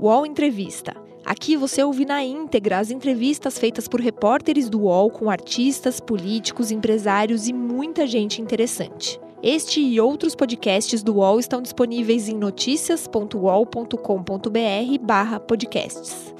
UOL Entrevista. Aqui você ouve na íntegra as entrevistas feitas por repórteres do UOL com artistas, políticos, empresários e muita gente interessante. Este e outros podcasts do UOL estão disponíveis em noticias.uol.com.br/podcasts.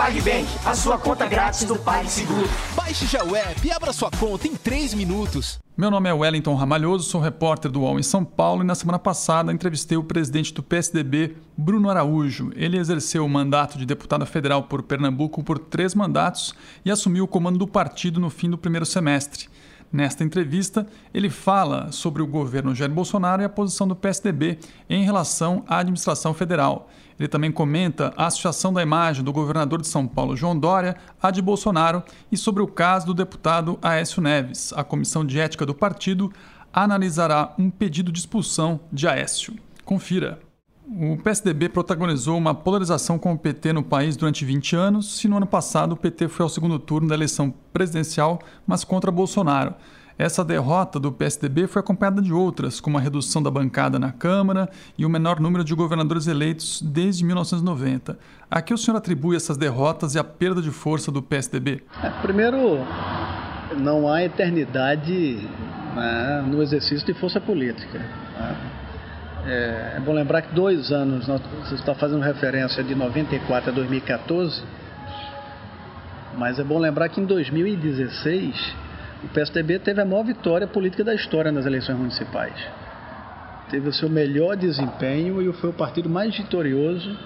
PagBank, a sua conta grátis do PagSeguro. Baixe já o app e abra sua conta em 3 minutos. Meu nome é Wellington Ramalhoso, sou repórter do UOL em São Paulo e na semana passada entrevistei o presidente do PSDB, Bruno Araújo. Ele exerceu o mandato de deputado federal por Pernambuco por três mandatos e assumiu o comando do partido no fim do primeiro semestre. Nesta entrevista, ele fala sobre o governo Jair Bolsonaro e a posição do PSDB em relação à administração federal. Ele também comenta a associação da imagem do governador de São Paulo, João Dória, à de Bolsonaro e sobre o caso do deputado Aécio Neves. A comissão de ética do partido analisará um pedido de expulsão de Aécio. Confira. O PSDB protagonizou uma polarização com o PT no país durante 20 anos, se no ano passado o PT foi ao segundo turno da eleição presidencial, mas contra Bolsonaro. Essa derrota do PSDB foi acompanhada de outras, como a redução da bancada na Câmara e o menor número de governadores eleitos desde 1990. A que o senhor atribui essas derrotas e a perda de força do PSDB? É, primeiro, não há eternidade né, no exercício de força política. Né? É, é, bom lembrar que dois anos, você está fazendo referência de 94 a 2014, mas é bom lembrar que em 2016 o PSDB teve a maior vitória política da história nas eleições municipais. Teve o seu melhor desempenho e foi o partido mais vitorioso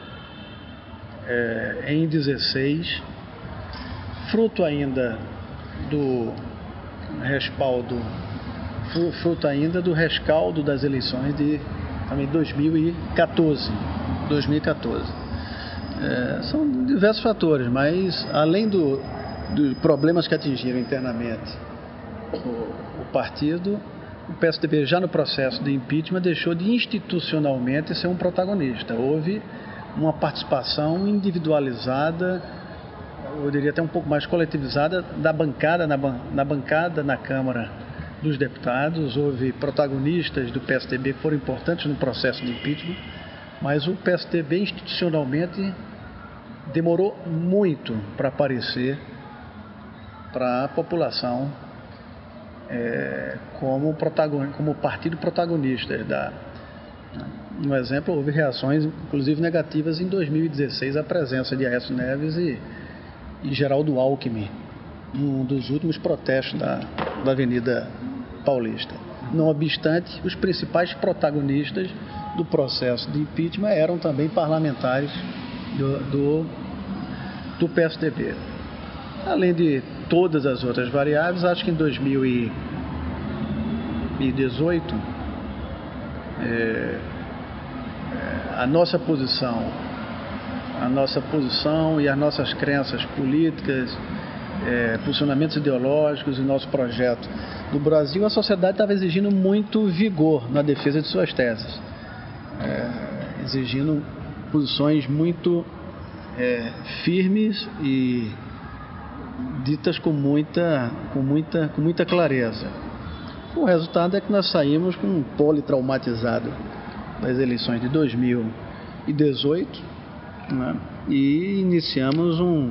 é, em 16, fruto ainda do respaldo, fruto ainda do rescaldo das eleições de também 2014. 2014. É, são diversos fatores, mas além do, dos problemas que atingiram internamente o, o partido, o PSDB já no processo de impeachment deixou de institucionalmente ser um protagonista. Houve uma participação individualizada, eu diria até um pouco mais coletivizada, da bancada na, na bancada na Câmara dos deputados, houve protagonistas do PSDB que foram importantes no processo de impeachment, mas o PSDB institucionalmente demorou muito para aparecer para a população é, como, como partido protagonista da um exemplo, houve reações, inclusive negativas, em 2016 à presença de Aécio Neves e, e Geraldo Alckmin, um dos últimos protestos da, da Avenida Paulista. Não obstante, os principais protagonistas do processo de impeachment eram também parlamentares do, do, do PSDB. Além de todas as outras variáveis, acho que em 2018 é, é, a nossa posição, a nossa posição e as nossas crenças políticas, é, posicionamentos ideológicos e nosso projeto no Brasil, a sociedade estava exigindo muito vigor na defesa de suas teses, é, exigindo posições muito é, firmes e ditas com muita, com, muita, com muita clareza. O resultado é que nós saímos com um politraumatizado das eleições de 2018 né, e iniciamos um,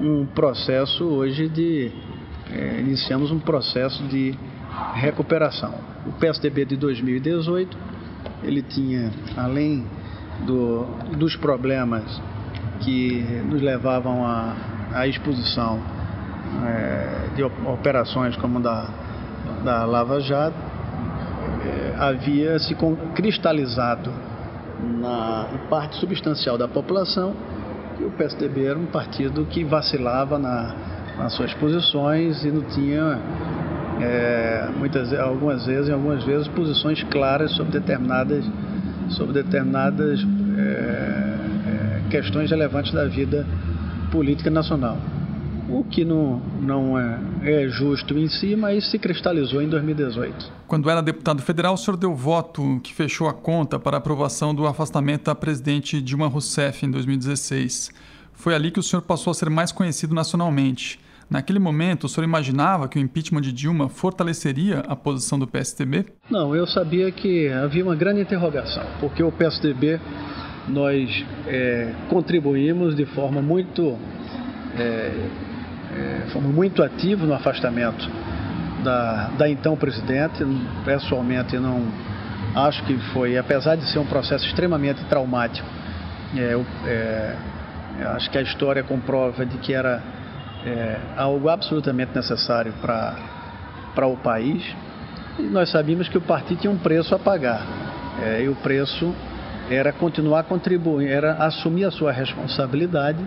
um processo hoje de é, iniciamos um processo de recuperação. O PSDB de 2018, ele tinha, além do, dos problemas que nos levavam à, à exposição é, de operações como da, da Lava Jato, é, havia se cristalizado na parte substancial da população que o PSDB era um partido que vacilava na, nas suas posições e não tinha é, muitas algumas vezes algumas vezes posições claras sobre determinadas sobre determinadas é, é, questões relevantes da vida política nacional. O que não, não é, é, justo em si, mas se cristalizou em 2018. Quando era deputado federal, o senhor deu voto que fechou a conta para a aprovação do afastamento da presidente Dilma Rousseff em 2016. Foi ali que o senhor passou a ser mais conhecido nacionalmente. Naquele momento, o senhor imaginava que o impeachment de Dilma fortaleceria a posição do PSDB? Não, eu sabia que havia uma grande interrogação, porque o PSDB nós é, contribuímos de forma muito, é, é, fomos muito ativos no afastamento da, da então presidente. Pessoalmente, não acho que foi, apesar de ser um processo extremamente traumático, é, é, acho que a história comprova de que era é, algo absolutamente necessário para o país. E nós sabíamos que o partido tinha um preço a pagar. É, e o preço era continuar contribuindo, era assumir a sua responsabilidade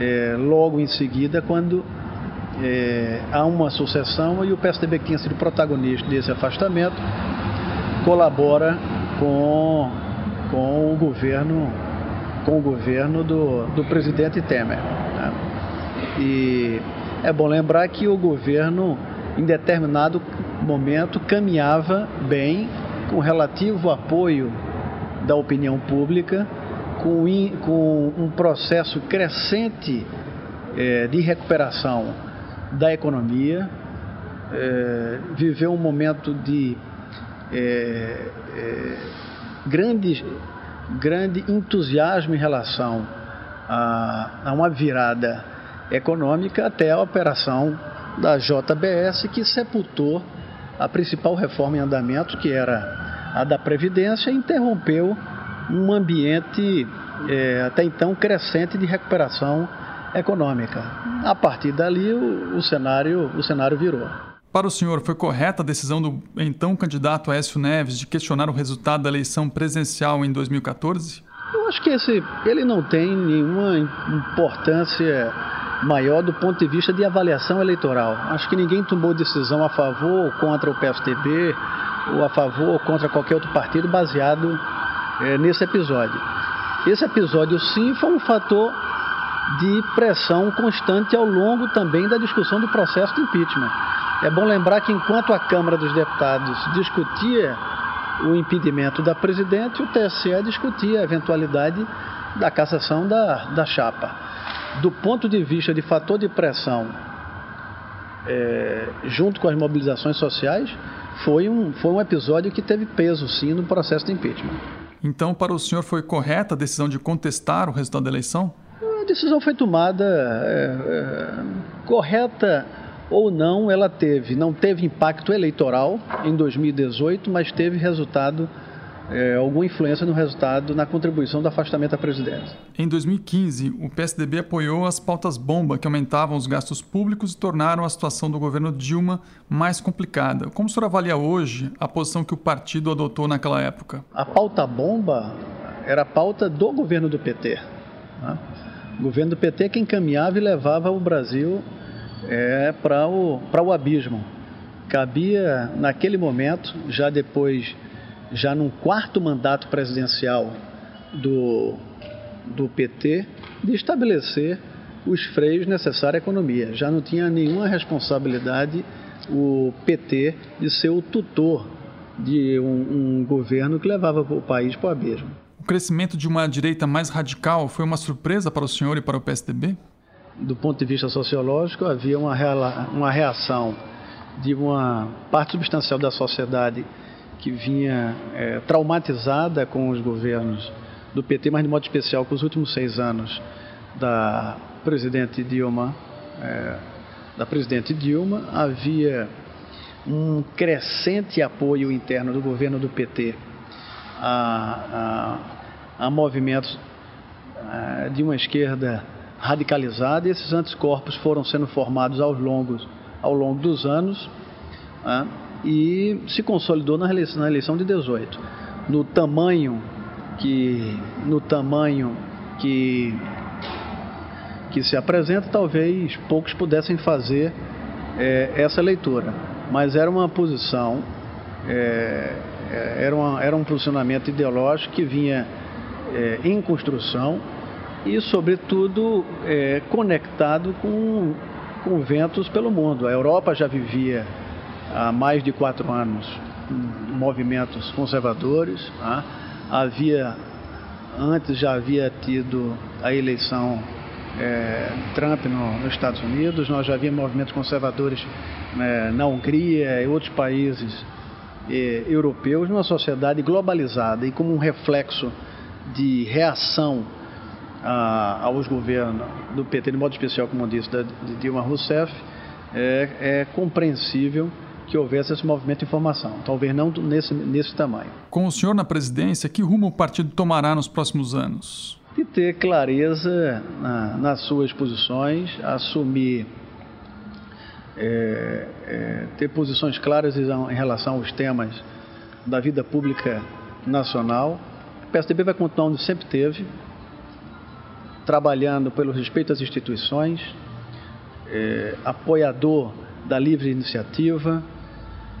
é, logo em seguida, quando é, há uma sucessão e o PSDB que tinha sido protagonista desse afastamento colabora com, com o governo com o governo do, do presidente Temer. Né? E é bom lembrar que o governo, em determinado momento, caminhava bem com relativo apoio da opinião pública, com, com um processo crescente é, de recuperação da economia, é, viveu um momento de é, é, grande, grande entusiasmo em relação a, a uma virada econômica até a operação da JBS que sepultou a principal reforma em andamento, que era a da Previdência, e interrompeu um ambiente é, até então crescente de recuperação econômica. A partir dali o, o, cenário, o cenário virou. Para o senhor, foi correta a decisão do então candidato Aécio Neves de questionar o resultado da eleição presidencial em 2014? Eu acho que esse, ele não tem nenhuma importância maior do ponto de vista de avaliação eleitoral. Acho que ninguém tomou decisão a favor ou contra o PSDB, ou a favor ou contra qualquer outro partido baseado é, nesse episódio. Esse episódio, sim, foi um fator de pressão constante ao longo também da discussão do processo de impeachment. É bom lembrar que enquanto a Câmara dos Deputados discutia o impedimento da presidente, o TSE discutia a eventualidade da cassação da, da chapa do ponto de vista de fator de pressão, é, junto com as mobilizações sociais, foi um, foi um episódio que teve peso, sim, no processo de impeachment. Então, para o senhor, foi correta a decisão de contestar o resultado da eleição? A decisão foi tomada é, é, correta ou não, ela teve, não teve impacto eleitoral em 2018, mas teve resultado é, alguma influência no resultado na contribuição do afastamento da presidência. Em 2015, o PSDB apoiou as pautas bomba que aumentavam os gastos públicos e tornaram a situação do governo Dilma mais complicada. Como o senhor avalia hoje a posição que o partido adotou naquela época? A pauta bomba era a pauta do governo do PT. Né? O governo do PT que encaminhava e levava o Brasil é, para o, o abismo. Cabia, naquele momento, já depois já num quarto mandato presidencial do, do PT, de estabelecer os freios necessários à economia. Já não tinha nenhuma responsabilidade o PT de ser o tutor de um, um governo que levava o país para o abismo. O crescimento de uma direita mais radical foi uma surpresa para o senhor e para o PSDB? Do ponto de vista sociológico, havia uma, uma reação de uma parte substancial da sociedade que vinha é, traumatizada com os governos do PT, mas de modo especial com os últimos seis anos da presidente Dilma, é, da presidente Dilma, havia um crescente apoio interno do governo do PT a, a, a movimentos a, é, de uma esquerda radicalizada. E esses anticorpos foram sendo formados ao longo, ao longo dos anos. Né? E se consolidou na eleição, na eleição de 18. No tamanho que no tamanho que que se apresenta, talvez poucos pudessem fazer é, essa leitura, mas era uma posição, é, é era, uma, era um posicionamento ideológico que vinha é, em construção e, sobretudo, é, conectado com, com ventos pelo mundo. A Europa já vivia há mais de quatro anos movimentos conservadores. Tá? Havia, antes já havia tido a eleição é, Trump no, nos Estados Unidos, nós já vimos movimentos conservadores né, na Hungria e outros países eh, europeus, numa sociedade globalizada e como um reflexo de reação a, aos governos do PT, de modo especial, como disse, da, de Dilma Rousseff, é, é compreensível que houvesse esse movimento de informação, talvez não nesse, nesse tamanho. Com o senhor na presidência, que rumo o partido tomará nos próximos anos? De ter clareza na, nas suas posições, assumir, é, é, ter posições claras em relação aos temas da vida pública nacional. O PSDB vai continuar onde sempre teve, trabalhando pelo respeito às instituições, é, apoiador da livre iniciativa,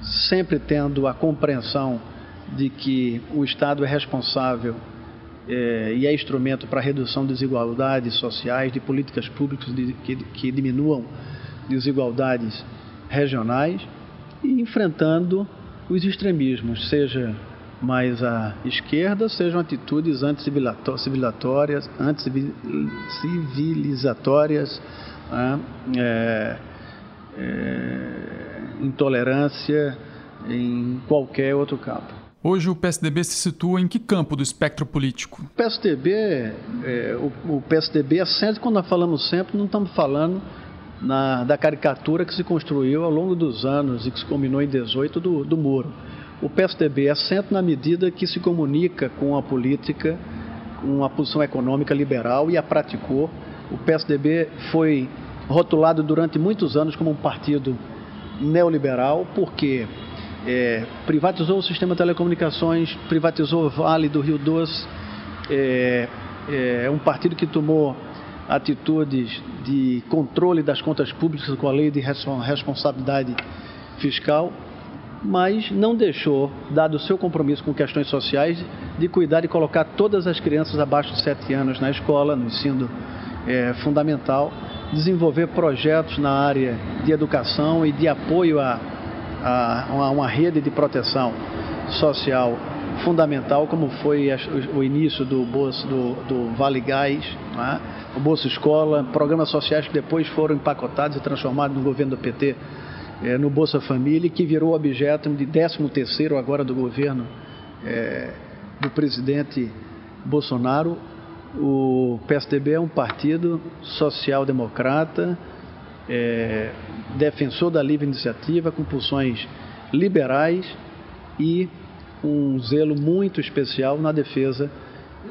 sempre tendo a compreensão de que o Estado é responsável é, e é instrumento para a redução de desigualdades sociais, de políticas públicas de, que, que diminuam desigualdades regionais e enfrentando os extremismos, seja mais à esquerda, sejam atitudes anticivilizatórias, anticivilizatórias né? é, é, intolerância em qualquer outro campo. Hoje o PSDB se situa em que campo do espectro político? O PSDB, é, o, o, PSDB é sempre, quando nós falamos sempre, não estamos falando na, da caricatura que se construiu ao longo dos anos e que se combinou em 18 do, do muro. O PSDB é sempre na medida que se comunica com a política, com a posição econômica liberal e a praticou. O PSDB foi rotulado durante muitos anos como um partido neoliberal, porque é, privatizou o sistema de telecomunicações, privatizou o Vale do Rio Doce, é, é, é um partido que tomou atitudes de controle das contas públicas com a lei de responsabilidade fiscal, mas não deixou, dado o seu compromisso com questões sociais, de cuidar e colocar todas as crianças abaixo de 7 anos na escola, no ensino é, fundamental, desenvolver projetos na área de educação e de apoio a, a, a uma rede de proteção social fundamental, como foi o início do, Bolsa, do, do Vale Gás, né? o Bolsa Escola, programas sociais que depois foram empacotados e transformados no governo do PT é, no Bolsa Família, que virou objeto de 13 terceiro agora do governo é, do presidente Bolsonaro, o PSDB é um partido social-democrata, é, defensor da livre iniciativa, com pulsões liberais e um zelo muito especial na defesa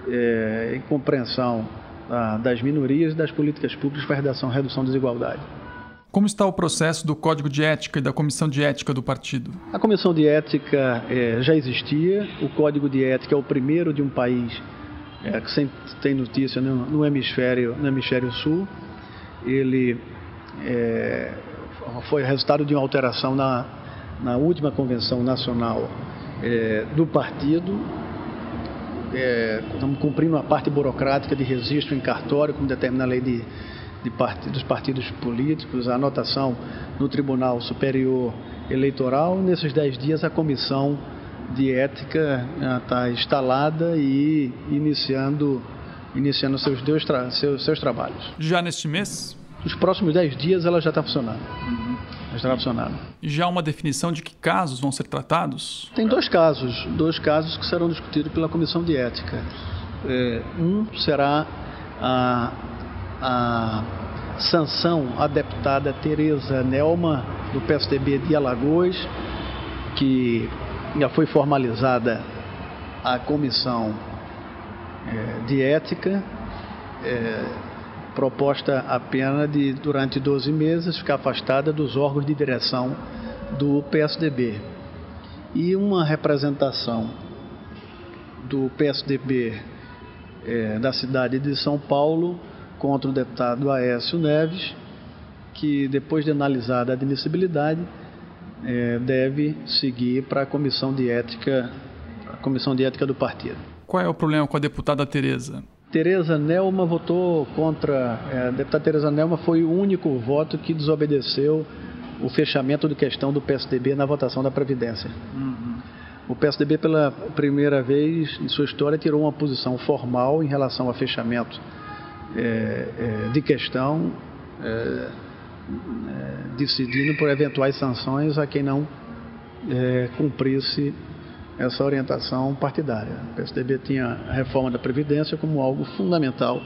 é, e compreensão ah, das minorias e das políticas públicas para a redação, redução da desigualdade. Como está o processo do Código de Ética e da Comissão de Ética do partido? A Comissão de Ética é, já existia, o Código de Ética é o primeiro de um país é, que sempre tem notícia no, no, hemisfério, no hemisfério sul. Ele é, foi resultado de uma alteração na, na última convenção nacional é, do partido. É, estamos cumprindo a parte burocrática de registro em cartório, como determina a lei de, de part, dos partidos políticos, a anotação no Tribunal Superior Eleitoral. Nesses dez dias, a comissão de ética está instalada e iniciando, iniciando seus, seus, seus, seus trabalhos. Já neste mês? Nos próximos 10 dias ela já está funcionando. Uhum. Já está funcionando. Já uma definição de que casos vão ser tratados? Tem dois casos, dois casos que serão discutidos pela comissão de ética. É, um será a, a sanção à deputada Tereza Nelma, do PSDB de Alagoas, que já foi formalizada a comissão é, de ética, é, proposta a pena de, durante 12 meses, ficar afastada dos órgãos de direção do PSDB. E uma representação do PSDB é, da cidade de São Paulo contra o deputado Aécio Neves, que depois de analisada a admissibilidade, é, deve seguir para a comissão de ética, a comissão de ética do partido. Qual é o problema com a deputada Tereza? Tereza Nelma votou contra. É, a deputada Tereza Nelma foi o único voto que desobedeceu o fechamento de questão do PSDB na votação da Previdência. Uhum. O PSDB, pela primeira vez em sua história, tirou uma posição formal em relação ao fechamento é, de questão, decidindo por eventuais sanções a quem não cumprisse essa orientação partidária. O PSDB tinha a reforma da Previdência como algo fundamental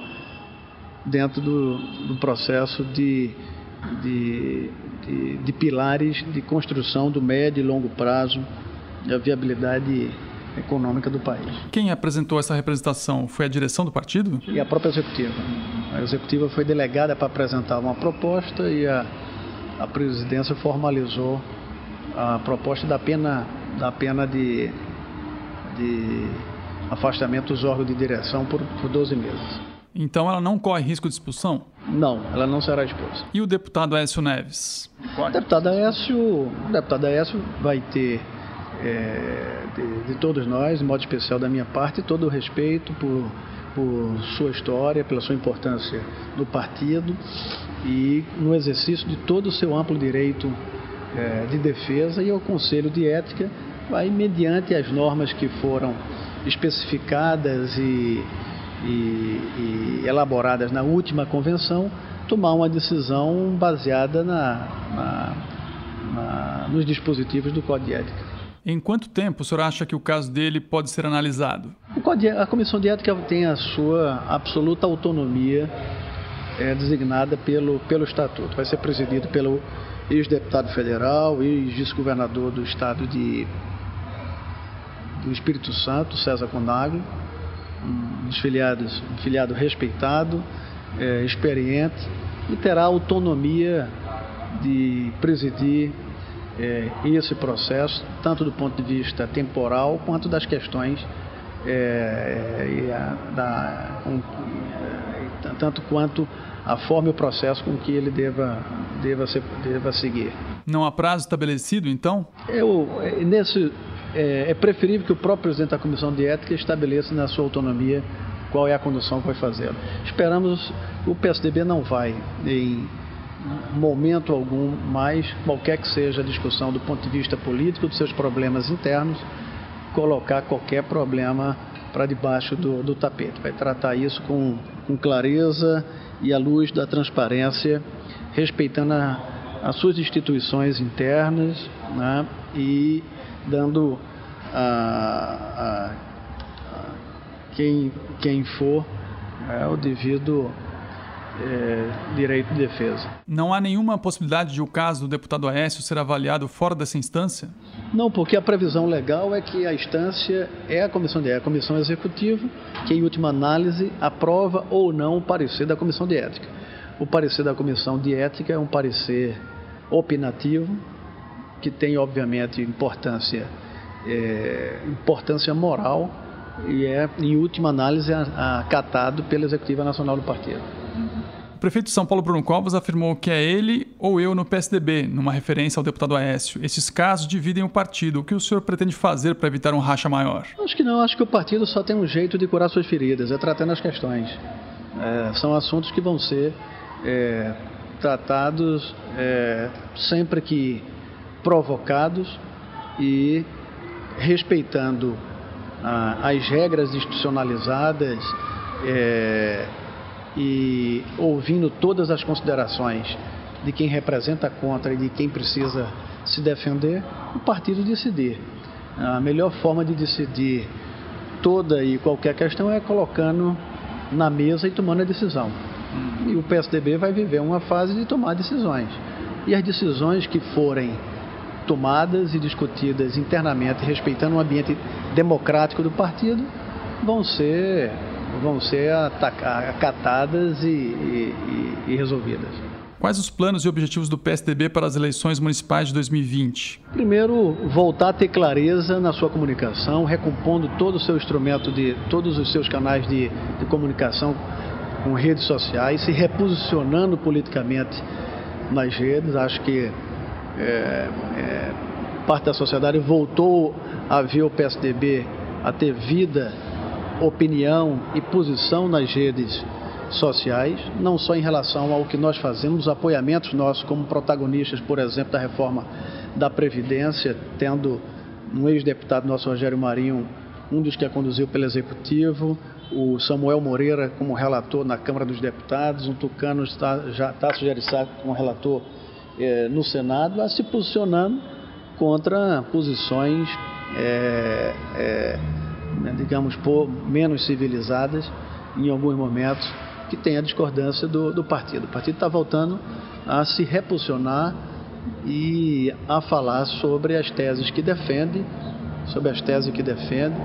dentro do, do processo de, de, de, de, pilares de construção do médio e longo prazo da viabilidade econômica do país. Quem apresentou essa representação foi a direção do partido? E a própria executiva. A executiva foi delegada para apresentar uma proposta e a, a presidência formalizou a proposta da pena, da pena de, de afastamento dos órgãos de direção por, por 12 meses. Então ela não corre risco de expulsão? Não, ela não será expulsa. E o deputado Aécio Neves? O deputado Aécio, o deputado Aécio vai ter é, de, de, todos nós, em modo especial da minha parte, todo o respeito por, por sua história, pela sua importância no partido e no exercício de todo o seu amplo direito é, de defesa e o Conselho de Ética vai, mediante as normas que foram especificadas e, e, e elaboradas na última convenção, tomar uma decisão baseada na, na, na, nos dispositivos do Código de Ética. Em quanto tempo o senhor acha que o caso dele pode ser analisado? a Comissão de Ética tem a sua absoluta autonomia é, designada pelo, pelo Estatuto. Vai ser presidido pelo ex-deputado federal, ex-governador do estado de, do Espírito Santo, César Conagli, um dos filiados, um filiado respeitado, é, experiente e terá autonomia de presidir é, esse processo, tanto do ponto de vista temporal quanto das questões é, a, da, com, é, tanto quanto a forma e o processo com que ele deva, deva, ser, deva seguir. Não há prazo estabelecido, então? Eu, é, nesse, é, é, preferível que o próprio presidente da Comissão de Ética estabeleça na sua autonomia qual é a condução que vai fazê-lo. Esperamos, o PSDB não vai, em momento algum, mais, qualquer que seja a discussão do ponto de vista político, dos seus problemas internos, colocar qualquer problema para debaixo do, do, tapete. Vai tratar isso com, com clareza e à luz da transparência, respeitando a, as suas instituições internas né, e dando a, a, a quem, quem for é, o devido é, direito de defesa. Não há nenhuma possibilidade de o caso do deputado Aécio ser avaliado fora dessa instância? Não, porque a previsão legal é que a instância é a comissão de é a comissão executiva, que em última análise aprova ou não o parecer da comissão de ética. O parecer da comissão de ética é um parecer opinativo, que tem obviamente importância, é, importância moral e é, em última análise, acatado pela Executiva Nacional do Partido. O prefeito de São Paulo, Bruno Covas, afirmou que é ele ou eu no PSDB, numa referência ao deputado Aécio. Esses casos dividem o partido. O que o senhor pretende fazer para evitar um racha maior? Acho que não. Acho que o partido só tem um jeito de curar suas feridas, é tratando as questões. É, são assuntos que vão ser é, tratados é, sempre que provocados e respeitando ah, as regras institucionalizadas é, e ouvindo todas as considerações de quem representa contra e de quem precisa se defender, o partido decidir. A melhor forma de decidir toda e qualquer questão é colocando na mesa e tomando a decisão. E o PSDB vai viver uma fase de tomar decisões. E as decisões que forem tomadas e discutidas internamente, respeitando o ambiente democrático do partido, vão ser vão ser acatadas e, e, e resolvidas. Quais os planos e objetivos do PSDB para as eleições municipais de 2020? Primeiro, voltar a ter clareza na sua comunicação, recompondo todo o seu instrumento de todos os seus canais de, de comunicação com redes sociais, se reposicionando politicamente nas redes. Acho que é, é, parte da sociedade voltou a ver o PSDB a ter vida opinião e posição nas redes sociais, não só em relação ao que nós fazemos, os apoiamentos nossos como protagonistas, por exemplo, da reforma da Previdência, tendo um ex-deputado nosso, Rogério Marinho, um dos que a conduziu pelo Executivo, o Samuel Moreira como relator na Câmara dos Deputados, o Tucano está, já está sugerido como relator é, no Senado, a se posicionando contra posições, é, é, digamos, por, menos civilizadas em alguns momentos, que tem a discordância do, do partido. O partido está voltando a se reposicionar e a falar sobre as teses que defende, sobre as teses que defende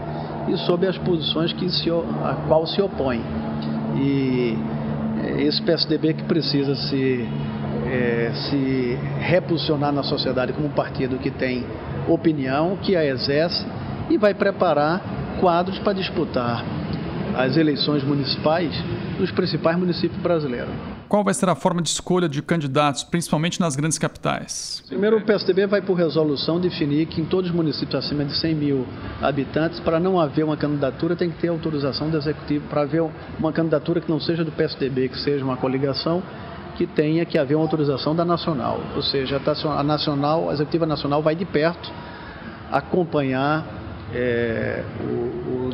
e sobre as posições que se, a qual se opõe. E é esse PSDB que precisa se, é, se reposicionar na sociedade como um partido que tem opinião, que a exerce e vai preparar quadros para disputar as eleições municipais dos principais municípios brasileiros. Qual vai ser a forma de escolha de candidatos, principalmente nas grandes capitais? Primeiro, o PSDB vai, por resolução, definir que em todos os municípios acima de 100 mil habitantes, para não haver uma candidatura, tem que ter autorização do Executivo. Para haver uma candidatura que não seja do PSDB, que seja uma coligação, que tenha que haver uma autorização da Nacional. Ou seja, a Nacional, a Executiva Nacional vai de perto acompanhar é,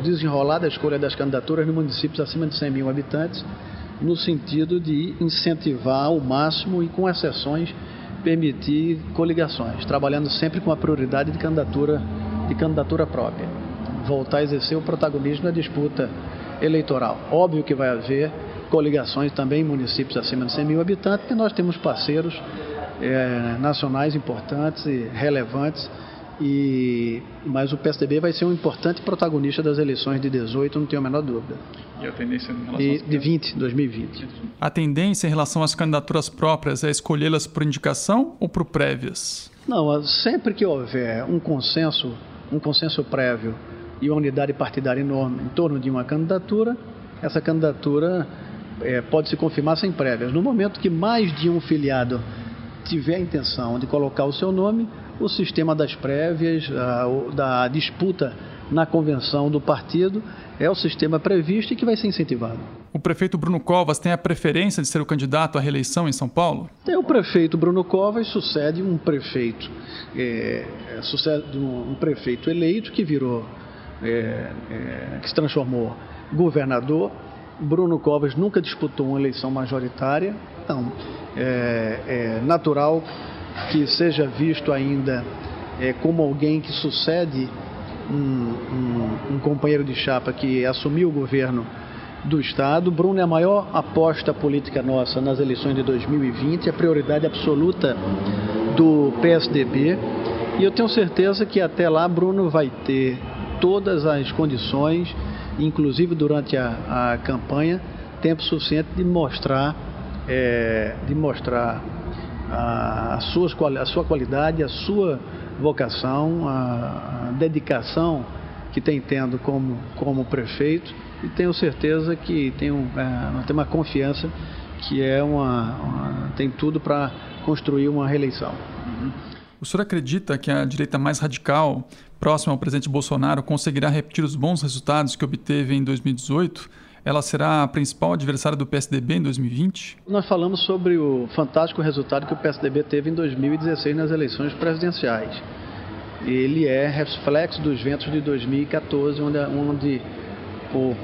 desenrolar da escolha das candidaturas nos municípios acima de 100 mil habitantes no sentido de incentivar ao máximo e com exceções permitir coligações, trabalhando sempre com a prioridade de candidatura de candidatura própria, voltar a exercer o protagonismo na disputa eleitoral. Óbvio que vai haver coligações também em municípios acima de 100 mil habitantes, porque nós temos parceiros é, nacionais importantes e relevantes e, mas o PSDB vai ser um importante protagonista das eleições de 18, não tenho a menor dúvida. E a tendência em relação de, de 20, 2020. A tendência em relação às candidaturas próprias é escolhê-las por indicação ou por prévias? Não, sempre que houver um consenso, um consenso prévio e uma unidade partidária enorme em torno de uma candidatura, essa candidatura é, pode se confirmar sem prévias. No momento que mais de um filiado tiver a intenção de colocar o seu nome, o sistema das prévias, a, da disputa na convenção do partido, é o sistema previsto e que vai ser incentivado. O prefeito Bruno Covas tem a preferência de ser o candidato à reeleição em São Paulo? Tem o prefeito Bruno Covas sucede um prefeito, é, sucede um, prefeito eleito que virou, é, é, que se transformou governador. Bruno Covas nunca disputou uma eleição majoritária, então é, é natural que seja visto ainda é, como alguém que sucede um, um, um, companheiro de chapa que assumiu o governo do Estado. Bruno é a maior aposta política nossa nas eleições de 2020, a prioridade absoluta do PSDB. E eu tenho certeza que até lá Bruno vai ter todas as condições, inclusive durante a, a campanha, tempo suficiente de mostrar, é, de mostrar a, suas, a sua qualidade, a sua vocação, a, a dedicação que tem tendo como, como prefeito e tenho certeza que tem, um, é, tem uma confiança que é uma, uma tem tudo para construir uma reeleição. O senhor acredita que a direita mais radical, próxima ao presidente Bolsonaro, conseguirá repetir os bons resultados que obteve em 2018? Ela será a principal adversária do PSDB em 2020? Nós falamos sobre o fantástico resultado que o PSDB teve em 2016 nas eleições presidenciais. Ele é reflexo dos ventos de 2014, onde, onde por,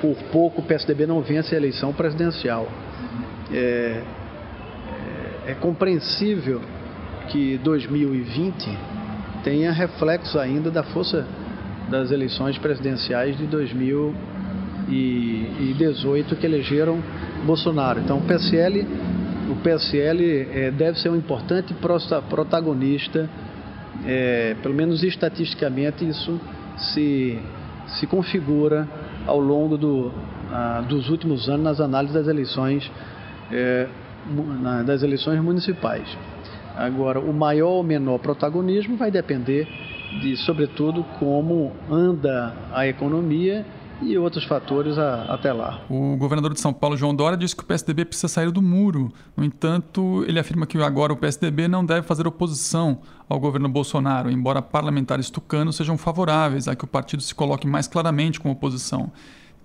por pouco o PSDB não vence a eleição presidencial. É, é, é compreensível que 2020 tenha reflexo ainda da força das eleições presidenciais de 2016 e, 18 que elegeram Bolsonaro. Então o PSL, o PSL é, deve ser um importante protagonista, é, pelo menos estatisticamente isso se, se configura ao longo do, dos últimos anos nas análises das eleições, é, na, das eleições municipais. Agora, o maior ou menor protagonismo vai depender de, sobretudo, como anda a economia e outros fatores a, até lá. O governador de São Paulo, João Dória, disse que o PSDB precisa sair do muro. No entanto, ele afirma que agora o PSDB não deve fazer oposição ao governo Bolsonaro, embora parlamentares tucanos sejam favoráveis a que o partido se coloque mais claramente como oposição.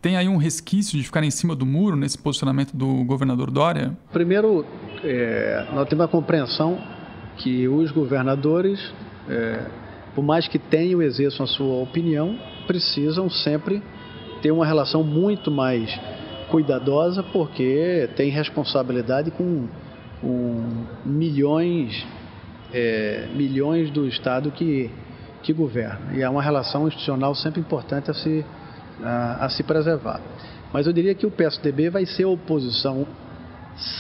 Tem aí um resquício de ficar em cima do muro nesse posicionamento do governador Dória? Primeiro, é, nós temos a compreensão que os governadores, é, por mais que tenham exerçam a sua opinião, precisam sempre ter uma relação muito mais cuidadosa, porque tem responsabilidade com, com milhões, é, milhões do Estado que, que governa. E é uma relação institucional sempre importante a se, a, a se preservar. Mas eu diria que o PSDB vai ser oposição,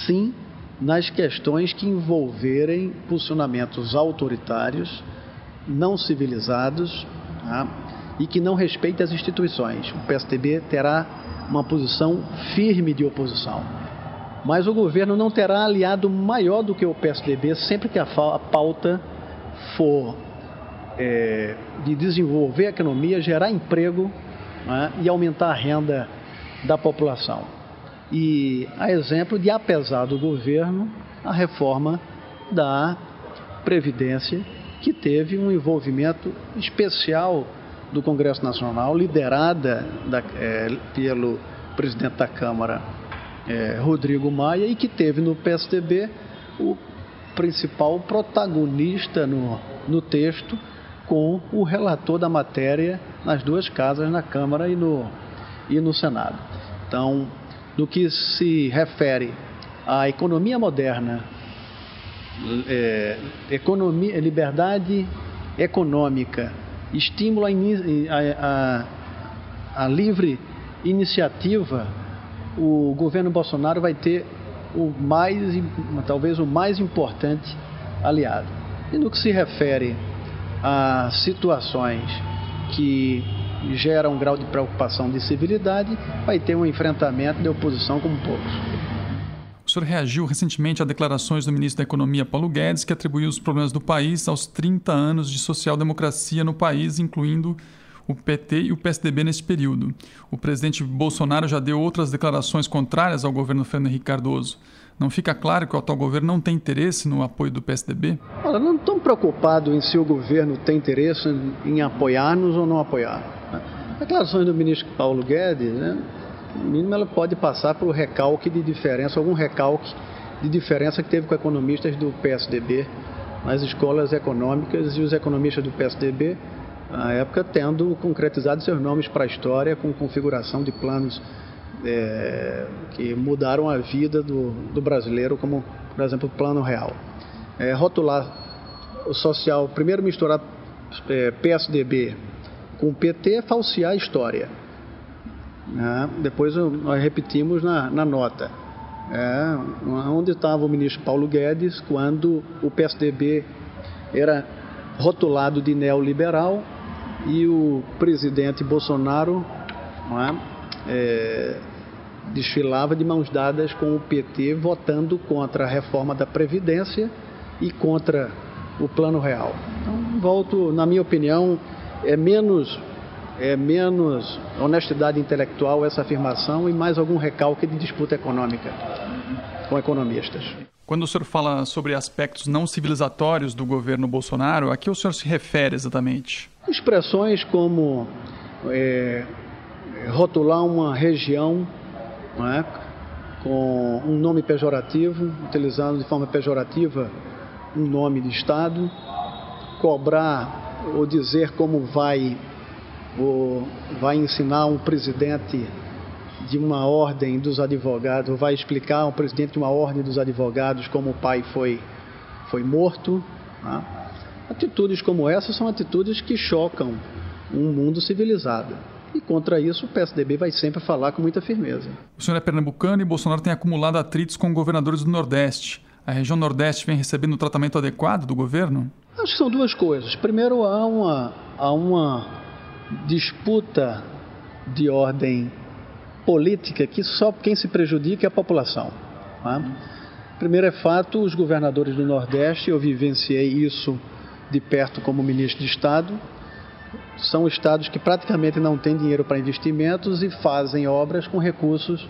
sim, nas questões que envolverem posicionamentos autoritários, não civilizados tá? E que não respeitem as instituições. O PSDB terá uma posição firme de oposição. Mas o governo não terá aliado maior do que o PSDB sempre que a pauta for é, de desenvolver a economia, gerar emprego né, e aumentar a renda da população. E a exemplo de, apesar do governo, a reforma da Previdência, que teve um envolvimento especial do Congresso Nacional, liderada da, é, pelo presidente da Câmara, é, Rodrigo Maia, e que teve no PSDB o principal protagonista no, no texto, com o relator da matéria nas duas casas, na Câmara e no, e no Senado. Então, no que se refere à economia moderna, é, economia, liberdade econômica, estímulo à, à, livre iniciativa, o governo Bolsonaro vai ter o mais, talvez o mais importante aliado. E no que se refere a situações que gera um grau de preocupação de civilidade, vai ter um enfrentamento de oposição como poucos. O senhor reagiu recentemente a declarações do ministro da Economia, Paulo Guedes, que atribuiu os problemas do país aos 30 anos de social-democracia no país, incluindo o PT e o PSDB nesse período. O presidente Bolsonaro já deu outras declarações contrárias ao governo Fernando Henrique Cardoso. Não fica claro que o atual governo não tem interesse no apoio do PSDB? Olha, não estou preocupado em se o governo tem interesse em apoiar-nos ou não apoiar. Declarações do ministro Paulo Guedes, né, mínimo ela pode passar por recalque de diferença, algum recalque de diferença que teve com economistas do PSDB nas escolas econômicas e os economistas do PSDB, na época, tendo concretizado seus nomes para a história com configuração de planos é, que mudaram a vida do, do, brasileiro, como, por exemplo, o Plano Real. É, rotular o social, primeiro misturar é, PSDB com PT é falsear a história. Né? Depois nós repetimos na, na nota. É, onde estava o ministro Paulo Guedes quando o PSDB era rotulado de neoliberal e o presidente Bolsonaro é, é, desfilava de mãos dadas com o PT votando contra a reforma da Previdência e contra o Plano Real. Então, volto, na minha opinião, é menos é menos honestidade intelectual essa afirmação e mais algum recalque de disputa econômica com economistas. Quando o senhor fala sobre aspectos não civilizatórios do governo Bolsonaro, a que o senhor se refere exatamente? Expressões como é, rotular uma região é, com um nome pejorativo, utilizando de forma pejorativa um nome de Estado, cobrar ou dizer como vai ou vai ensinar um presidente de uma ordem dos advogados, ou vai explicar um presidente de uma ordem dos advogados como o pai foi, foi morto. Né? Atitudes como essas são atitudes que chocam um mundo civilizado. E contra isso o PSDB vai sempre falar com muita firmeza. O senhor é pernambucano e Bolsonaro tem acumulado atritos com governadores do Nordeste. A região Nordeste vem recebendo o tratamento adequado do governo? Acho que são duas coisas. Primeiro, há uma, há uma disputa de ordem política que só quem se prejudica é a população. Tá? Primeiro é fato, os governadores do Nordeste, eu vivenciei isso de perto como ministro de Estado, são estados que praticamente não têm dinheiro para investimentos e fazem obras com recursos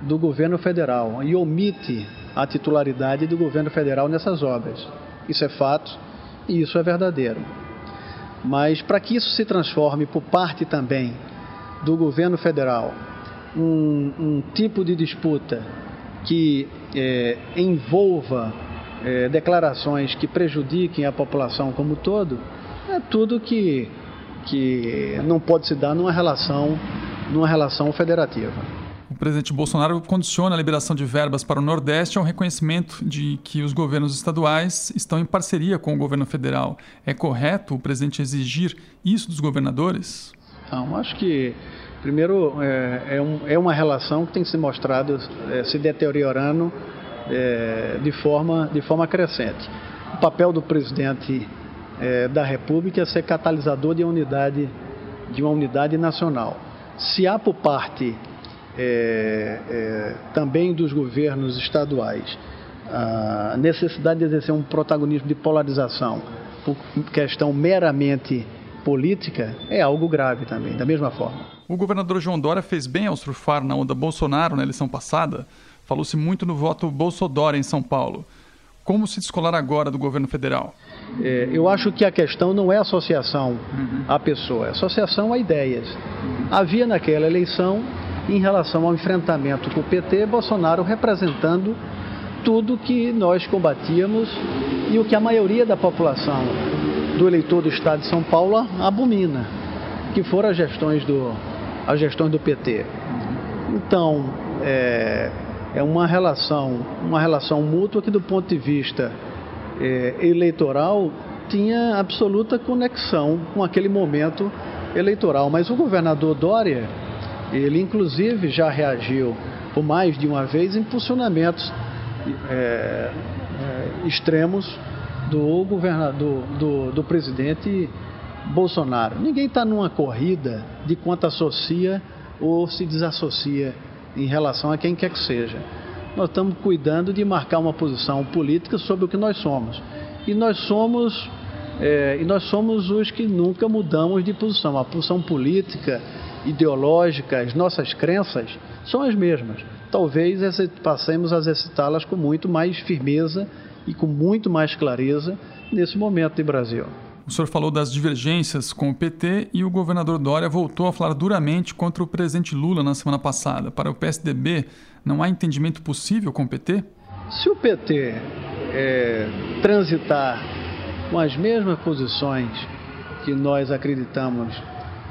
do governo federal e omite a titularidade do governo federal nessas obras. Isso é fato e isso é verdadeiro. Mas para que isso se transforme por parte também do governo federal um, um tipo de disputa que é, envolva é, declarações que prejudiquem a população como todo, é tudo que, que não pode se dar numa relação numa relação federativa. Presidente Bolsonaro condiciona a liberação de verbas para o Nordeste ao reconhecimento de que os governos estaduais estão em parceria com o governo federal. É correto o presidente exigir isso dos governadores? Não, acho que, primeiro, é, é, um, é uma relação que tem se mostrado é, se deteriorando é, de, forma, de forma crescente. O papel do presidente é, da República é ser catalisador de, unidade, de uma unidade nacional. Se há por parte é, é, também dos governos estaduais a necessidade de exercer um protagonismo de polarização por questão meramente política é algo grave também, da mesma forma. O governador João Dória fez bem ao surfar na onda Bolsonaro na eleição passada. Falou-se muito no voto Bolsodória em São Paulo. Como se descolar agora do governo federal? É, eu acho que a questão não é associação uhum. à pessoa, é associação a ideias. Havia naquela eleição, em relação ao enfrentamento com o PT, Bolsonaro representando tudo que nós combatíamos e o que a maioria da população do eleitor do Estado de São Paulo abomina, que foram as gestões do, as gestões do PT. Então, é, é uma relação, uma relação mútua que do ponto de vista é, eleitoral tinha absoluta conexão com aquele momento eleitoral. Mas o governador Dória, ele inclusive já reagiu por mais de uma vez em posicionamentos é, é, extremos do governador, do, do presidente Bolsonaro. Ninguém está numa corrida de quanto associa ou se desassocia em relação a quem quer que seja. Nós estamos cuidando de marcar uma posição política sobre o que nós somos. E nós somos, é, e nós somos os que nunca mudamos de posição. A posição política, ideológica, as nossas crenças são as mesmas. Talvez passemos a exercitá-las com muito mais firmeza e com muito mais clareza nesse momento de Brasil. O senhor falou das divergências com o PT e o governador Dória voltou a falar duramente contra o presidente Lula na semana passada. Para o PSDB, não há entendimento possível com o PT? Se o PT é, transitar com as mesmas posições que nós acreditamos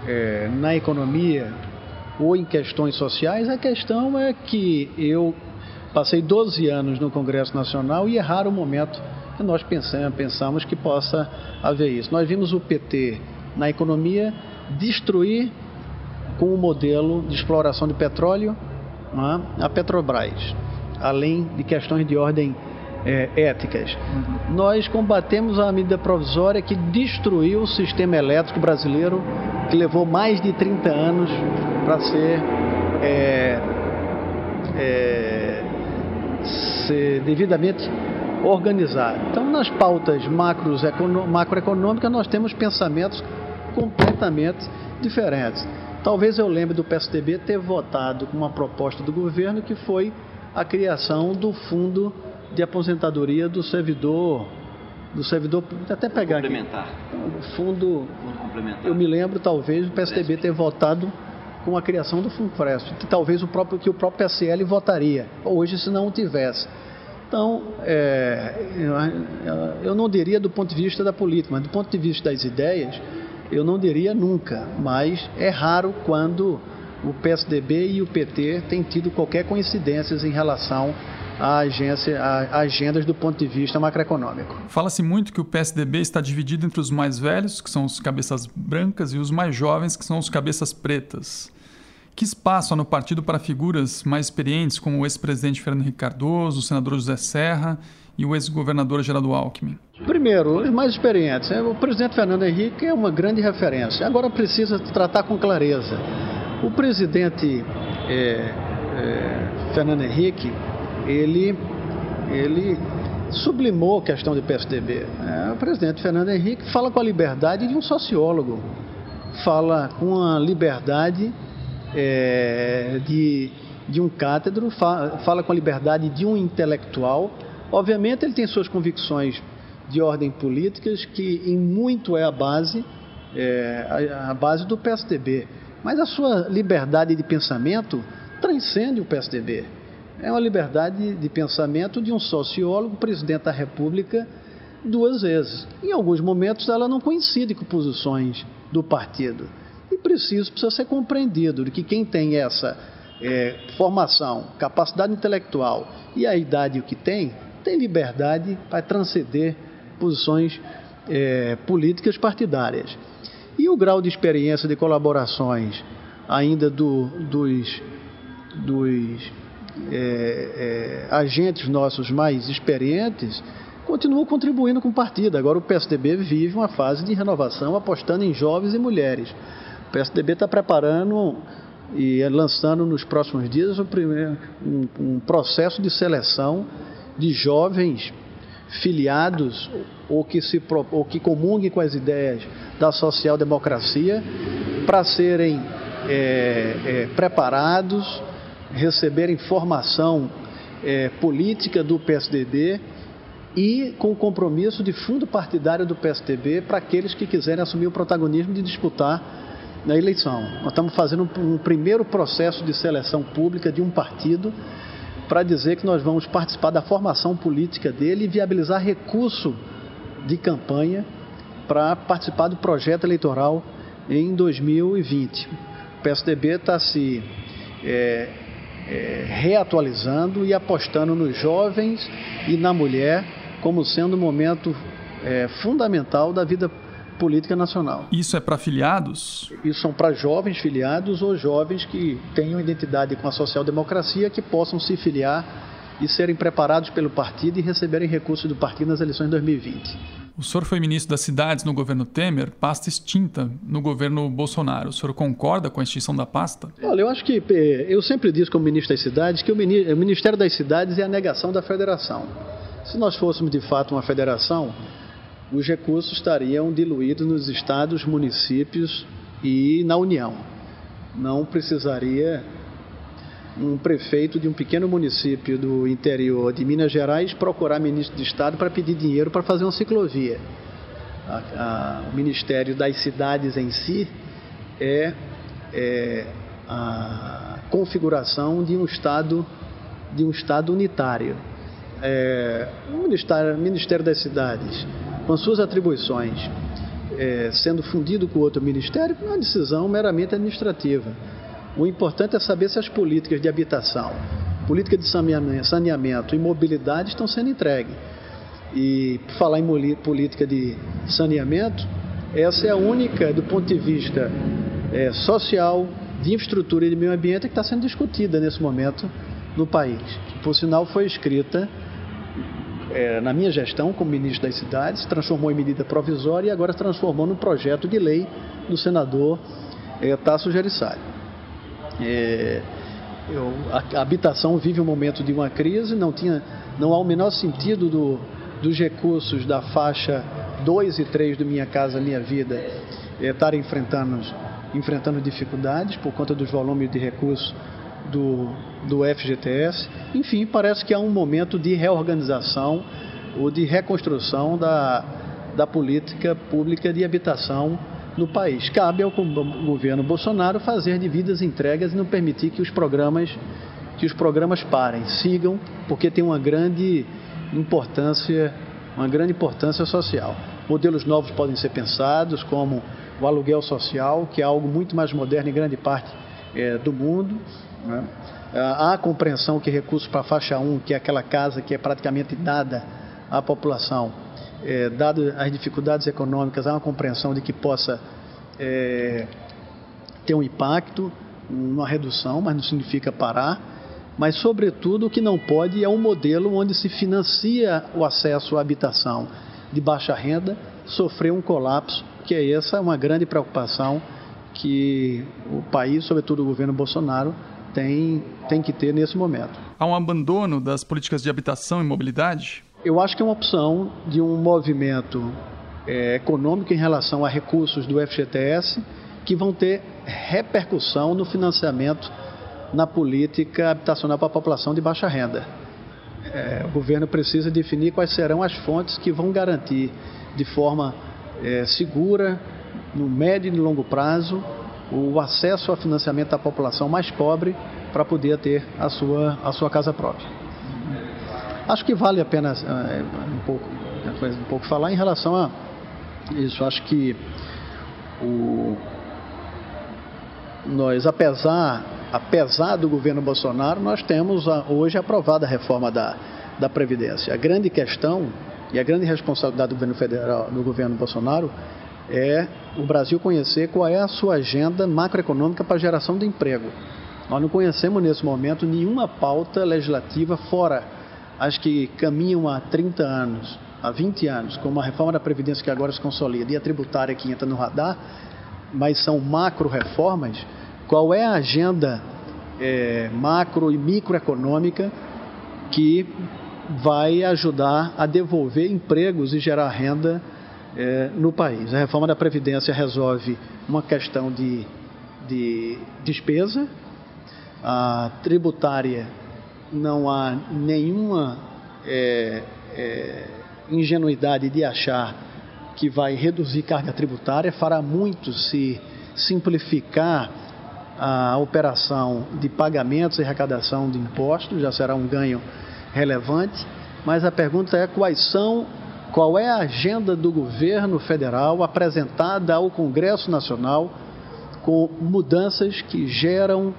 é, na economia ou em questões sociais, a questão é que eu passei 12 anos no Congresso Nacional e é raro o momento nós pensamos, pensamos que possa haver isso. Nós vimos o PT na economia destruir com o modelo de exploração de petróleo é? a Petrobras, além de questões de ordem é, éticas. Nós combatemos a medida provisória que destruiu o sistema elétrico brasileiro, que levou mais de 30 anos para ser, é, é, ser devidamente organizar. Então, nas pautas macroeconômicas, nós temos pensamentos completamente diferentes. Talvez eu lembre do PSDB ter votado uma proposta do governo que foi a criação do fundo de aposentadoria do servidor do servidor até pegar complementar. Aqui. O fundo, fundo complementar. Eu me lembro talvez o PSDB ter votado com a criação do Fundo Fresp, que talvez o próprio que o próprio PSL votaria hoje se não tivesse. Então, é, eu não diria do ponto de vista da política, mas do ponto de vista das ideias, eu não diria nunca. Mas é raro quando o PSDB e o PT têm tido qualquer coincidência em relação à agência, a agendas do ponto de vista macroeconômico. Fala-se muito que o PSDB está dividido entre os mais velhos, que são os cabeças brancas, e os mais jovens, que são os cabeças pretas. Que espaço há no partido para figuras mais experientes, como o ex-presidente Fernando Henrique Cardoso, o senador José Serra e o ex-governador Geraldo Alckmin? Primeiro, os mais experientes. É, o presidente Fernando Henrique é uma grande referência. Agora precisa tratar com clareza. O presidente é, é, Fernando Henrique, ele, ele sublimou a questão do PSDB. É, o presidente Fernando Henrique fala com a liberdade de um sociólogo, fala com a liberdade é, de, de um cátedro, fa, fala com a liberdade de um intelectual. Obviamente, ele tem suas convicções de ordem políticas, que em muito é a base, é, a, a base do PSDB. Mas a sua liberdade de pensamento transcende o PSDB. É uma liberdade de pensamento de um sociólogo, presidente da República, duas vezes. Em alguns momentos ela não coincide com posições do partido. E preciso, precisa ser compreendido de que quem tem essa é, formação, capacidade intelectual e a idade que tem, tem liberdade para transcender posições é, políticas partidárias. E o grau de experiência de colaborações ainda do, dos, dos é, é, agentes nossos mais experientes continuam contribuindo com o partido. Agora o PSDB vive uma fase de renovação apostando em jovens e mulheres. O PSDB está preparando e lançando nos próximos dias um, um, um processo de seleção de jovens filiados ou que, se, ou que comunguem com as ideias da social-democracia para serem é, é, preparados, receberem formação é, política do PSDB e com o compromisso de fundo partidário do PSDB para aqueles que quiserem assumir o protagonismo de disputar na eleição. Nós estamos fazendo um, um primeiro processo de seleção pública de um partido para dizer que nós vamos participar da formação política dele e viabilizar recurso de campanha para participar do projeto eleitoral em 2020. O PSDB está se é, é, reatualizando e apostando nos jovens e na mulher como sendo um momento é, fundamental da vida política nacional. Isso é para filiados? Isso são para jovens filiados ou jovens que tenham identidade com a social-democracia que possam se filiar e serem preparados pelo partido e receberem recursos do partido nas eleições de 2020. O senhor foi ministro das cidades no governo Temer, pasta extinta no governo Bolsonaro. O senhor concorda com a extinção da pasta? Olha, eu acho que eu sempre disse como ministro das cidades que o Ministério das Cidades é a negação da federação. Se nós fôssemos de fato uma federação, os recursos estariam diluídos nos estados, municípios e na União. Não precisaria um prefeito de um pequeno município do interior de Minas Gerais procurar ministro de Estado para pedir dinheiro para fazer uma ciclovia. A, a, o Ministério das Cidades em si é, é a configuração de um Estado, de um estado unitário. É, o Ministério, Ministério das Cidades com suas atribuições, é, sendo fundido com outro ministério, é uma decisão meramente administrativa. O importante é saber se as políticas de habitação, política de saneamento e mobilidade estão sendo entregues. E falar em política de saneamento, essa é a única, do ponto de vista é, social, de infraestrutura e de meio ambiente, que está sendo discutida nesse momento no país. Por sinal, foi escrita é, na minha gestão como ministro das cidades, transformou em medida provisória e agora transformou num projeto de lei do senador é, Tasso Gerissari. É, eu, a, habitação vive um momento de uma crise, não, tinha, não há o menor sentido do, dos recursos da faixa 2 e 3 do Minha Casa Minha Vida é, estarem enfrentando, enfrentando dificuldades por conta dos volumes de recursos do, do FGTS. Enfim, parece que há um momento de reorganização ou de reconstrução da, da política pública de habitação no país. Cabe ao governo Bolsonaro fazer devidas entregas e não permitir que os programas que os programas parem, sigam, porque tem uma grande importância, uma grande importância social. Modelos novos podem ser pensados, como o aluguel social, que é algo muito mais moderno em grande parte é, do mundo, né? Há a compreensão que recursos para a faixa 1, que é aquela casa que é praticamente dada à população, é, dado as dificuldades econômicas, há uma compreensão de que possa é, ter um impacto, uma redução, mas não significa parar. Mas, sobretudo, o que não pode é um modelo onde se financia o acesso à habitação de baixa renda sofrer um colapso, que é essa uma grande preocupação que o país, sobretudo o governo Bolsonaro, tem, tem que ter nesse momento. Há um abandono das políticas de habitação e mobilidade? Eu acho que é uma opção de um movimento é, econômico em relação a recursos do FGTS que vão ter repercussão no financiamento na política habitacional para a população de baixa renda. É, o governo precisa definir quais serão as fontes que vão garantir de forma é, segura, no médio e no longo prazo, o acesso ao financiamento da população mais pobre para poder ter a sua, a sua casa própria. Acho que vale a pena é, um, pouco, um pouco falar em relação a isso. Acho que o, nós, apesar, apesar do governo Bolsonaro, nós temos a, hoje aprovada a reforma da, da Previdência. A grande questão e a grande responsabilidade do governo federal, do governo Bolsonaro, é o Brasil conhecer qual é a sua agenda macroeconômica para geração de emprego. Nós não conhecemos nesse momento nenhuma pauta legislativa fora as que caminham há 30 anos, há 20 anos, como a reforma da Previdência que agora se consolida e a tributária que entra no radar, mas são macro reformas. Qual é a agenda é, macro e microeconômica que vai ajudar a devolver empregos e gerar renda é, no país. A reforma da Previdência resolve uma questão de, de despesa, a tributária não há nenhuma é, é, ingenuidade de achar que vai reduzir carga tributária, fará muito se simplificar a operação de pagamentos e arrecadação de impostos, já será um ganho relevante, mas a pergunta é quais são, qual é a agenda do governo federal apresentada ao Congresso Nacional com mudanças que geram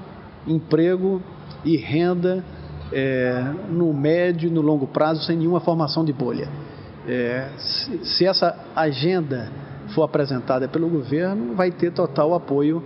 emprego e renda é, no médio e no longo prazo sem nenhuma formação de bolha. É, se, se essa agenda for apresentada pelo governo, vai ter total apoio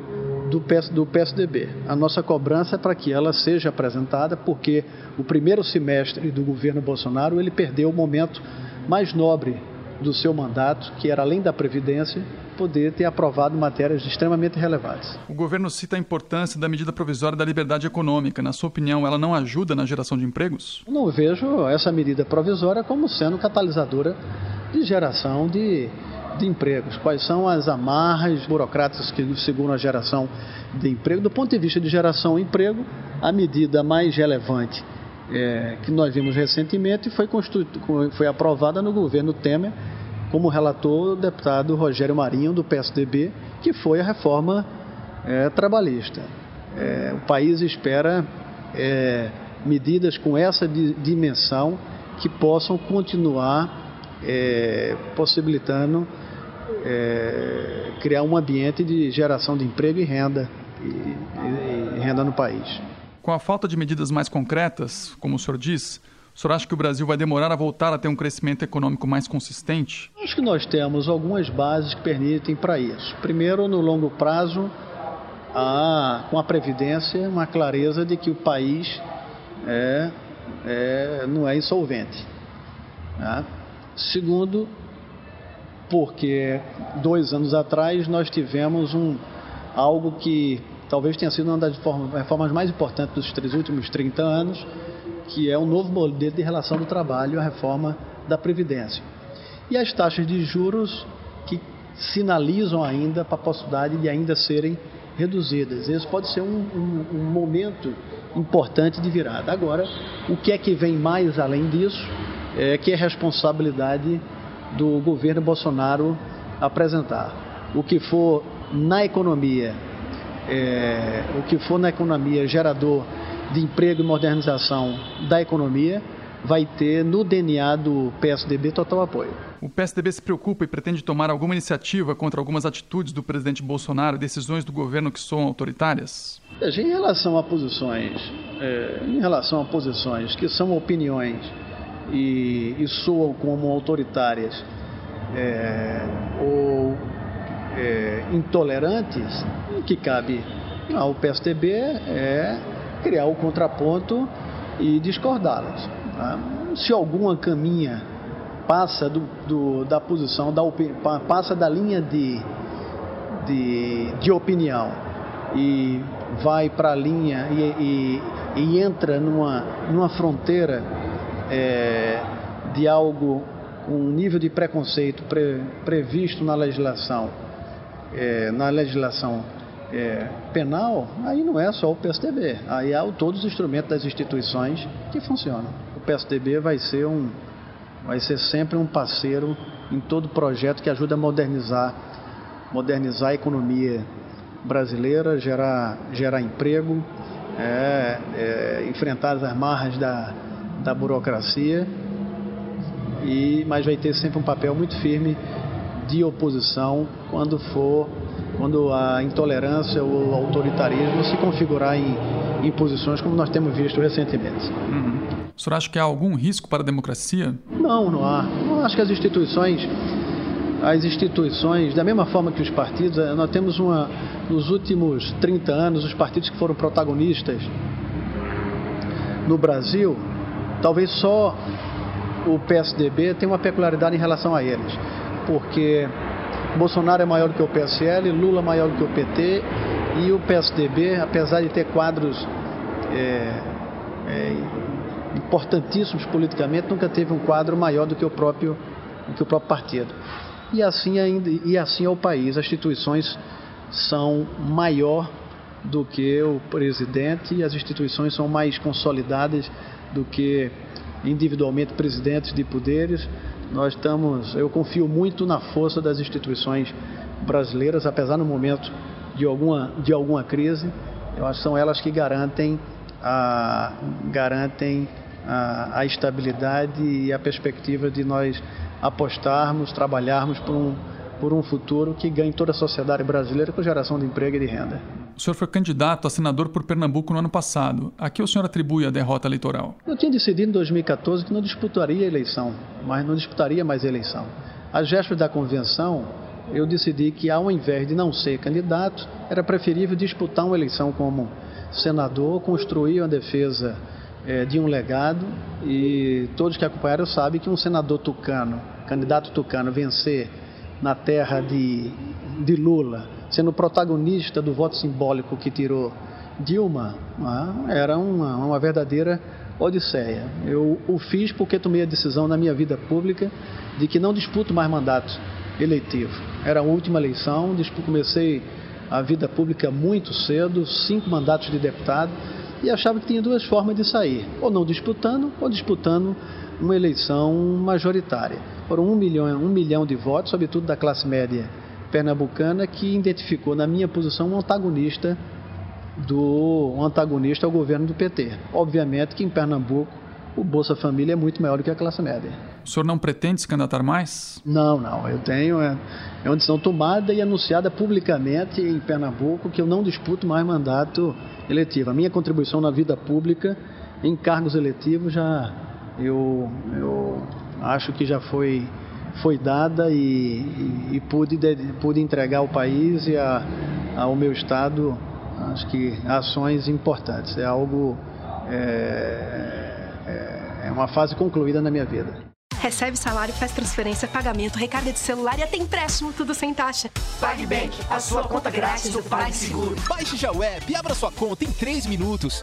do, PS, do PSDB. A nossa cobrança é para que ela seja apresentada, porque o primeiro semestre do governo Bolsonaro ele perdeu o momento mais nobre do seu mandato, que era além da Previdência, poder ter aprovado matérias extremamente relevantes. O governo cita a importância da medida provisória da liberdade econômica. Na sua opinião, ela não ajuda na geração de empregos? Não vejo essa medida provisória como sendo catalisadora de geração de de empregos, quais são as amarras burocráticas que seguram a geração de emprego. Do ponto de vista de geração de emprego, a medida mais relevante é, que nós vimos recentemente foi, foi aprovada no governo Temer, como relatou o deputado Rogério Marinho, do PSDB, que foi a reforma é, trabalhista. É, o país espera é, medidas com essa dimensão que possam continuar é, possibilitando é, criar um ambiente de geração de emprego e renda, e, e, e renda no país. Com a falta de medidas mais concretas, como o senhor diz, o senhor acha que o Brasil vai demorar a voltar a ter um crescimento econômico mais consistente? Acho que nós temos algumas bases que permitem para isso. Primeiro, no longo prazo, há, com a Previdência, uma clareza de que o país é, é, não é insolvente. Né? Segundo, porque dois anos atrás nós tivemos um, algo que talvez tenha sido uma das reformas mais importantes dos três últimos 30 anos, que é um novo modelo de relação do trabalho, a reforma da Previdência. E as taxas de juros que sinalizam ainda para a possibilidade de ainda serem reduzidas. Esse pode ser um, um, um momento importante de virada. Agora, o que é que vem mais além disso é que é responsabilidade do governo Bolsonaro apresentar. O que for na economia, é, o que for na economia gerador de emprego e modernização da economia, vai ter no DNA do PSDB total apoio. O PSDB se preocupa e pretende tomar alguma iniciativa contra algumas atitudes do presidente Bolsonaro, decisões do governo que são autoritárias? Em relação a posições, é, em relação a posições que são opiniões e, e soam como autoritárias é, ou é, intolerantes, o que cabe ao PSDB é criar o contraponto e discordá-las. Tá? Se alguma caminha passa do, do, da posição, da, passa da linha de, de, de opinião e vai para a linha e, e, e, entra numa, numa fronteira é, de algo com um nível de preconceito pre, previsto na legislação, é, na legislação é, penal, aí não é só o PSDB, aí há todos os instrumentos das instituições que funcionam. O PSDB vai ser um, vai ser sempre um parceiro em todo projeto que ajuda a modernizar, modernizar a economia brasileira, gerar, gerar emprego, é, é, enfrentar as marras da, da burocracia, e, mas vai ter sempre um papel muito firme de oposição quando for quando a intolerância ou o autoritarismo se configurar em, em posições como nós temos visto recentemente. Uhum. O senhor acha que há algum risco para a democracia? Não, não há. Eu acho que as instituições, as instituições, da mesma forma que os partidos, eh, nós temos uma, nos últimos 30 anos, os partidos que foram protagonistas no Brasil, talvez só o PSDB tem uma peculiaridade em relação a eles, porque Bolsonaro é maior do que o PSL, Lula maior do que o PT e o PSDB, apesar de ter quadros é, é, importantíssimos politicamente, nunca teve um quadro maior do que o próprio, que o próprio partido. E assim, ainda, e assim é o país. As instituições são maior do que o presidente e as instituições são mais consolidadas do que individualmente presidentes de poderes. Nós estamos, eu confio muito na força das instituições brasileiras, apesar no momento de alguma, de alguma crise, eu acho que são elas que garantem a, garantem a, a estabilidade e a perspectiva de nós apostarmos, trabalharmos por um, por um futuro que ganhe toda a sociedade brasileira com geração de emprego e de renda. O senhor foi candidato a senador por Pernambuco no ano passado. A que o senhor atribui a derrota eleitoral? Eu tinha decidido em 2014 que não disputaria a eleição, mas não disputaria mais a eleição. Às vésperas da convenção, eu decidi que, ao invés de não ser candidato, era preferível disputar uma eleição como senador, construir uma defesa é, de um legado e todos que acompanharam sabem que um senador tucano, candidato tucano, vencer na terra de, de Lula sendo protagonista do voto simbólico que tirou Dilma, né, era uma, uma verdadeira odisseia. Eu o fiz porque tomei a decisão na minha vida pública de que não disputo mais mandato eletivo. Era a última eleição, comecei a vida pública muito cedo, cinco mandatos de deputado, e achava que tinha duas formas de sair, ou não disputando, ou disputando uma eleição majoritária. Foram um milhão, um milhão de votos, sobretudo da classe média pernambucana que identificou na minha posição um antagonista do um antagonista ao governo do PT. Obviamente que em Pernambuco o Bolsa Família é muito maior do que a classe média. O senhor não pretende se candidatar mais? Não, não. Eu tenho é, é uma decisão tomada e anunciada publicamente em Pernambuco que eu não disputo mais mandato eletivo. A minha contribuição na vida pública em cargos eletivos já eu, eu acho que já foi foi dada e, e, e pude, de, pude entregar ao país e a, ao meu estado acho que ações importantes. É algo é, é, é uma fase concluída na minha vida. Recebe salário, faz transferência, pagamento, recarga de celular e até empréstimo, tudo sem taxa. PagBank, a sua conta grátis do PagSeguro. Baixe já o app e abra sua conta em 3 minutos.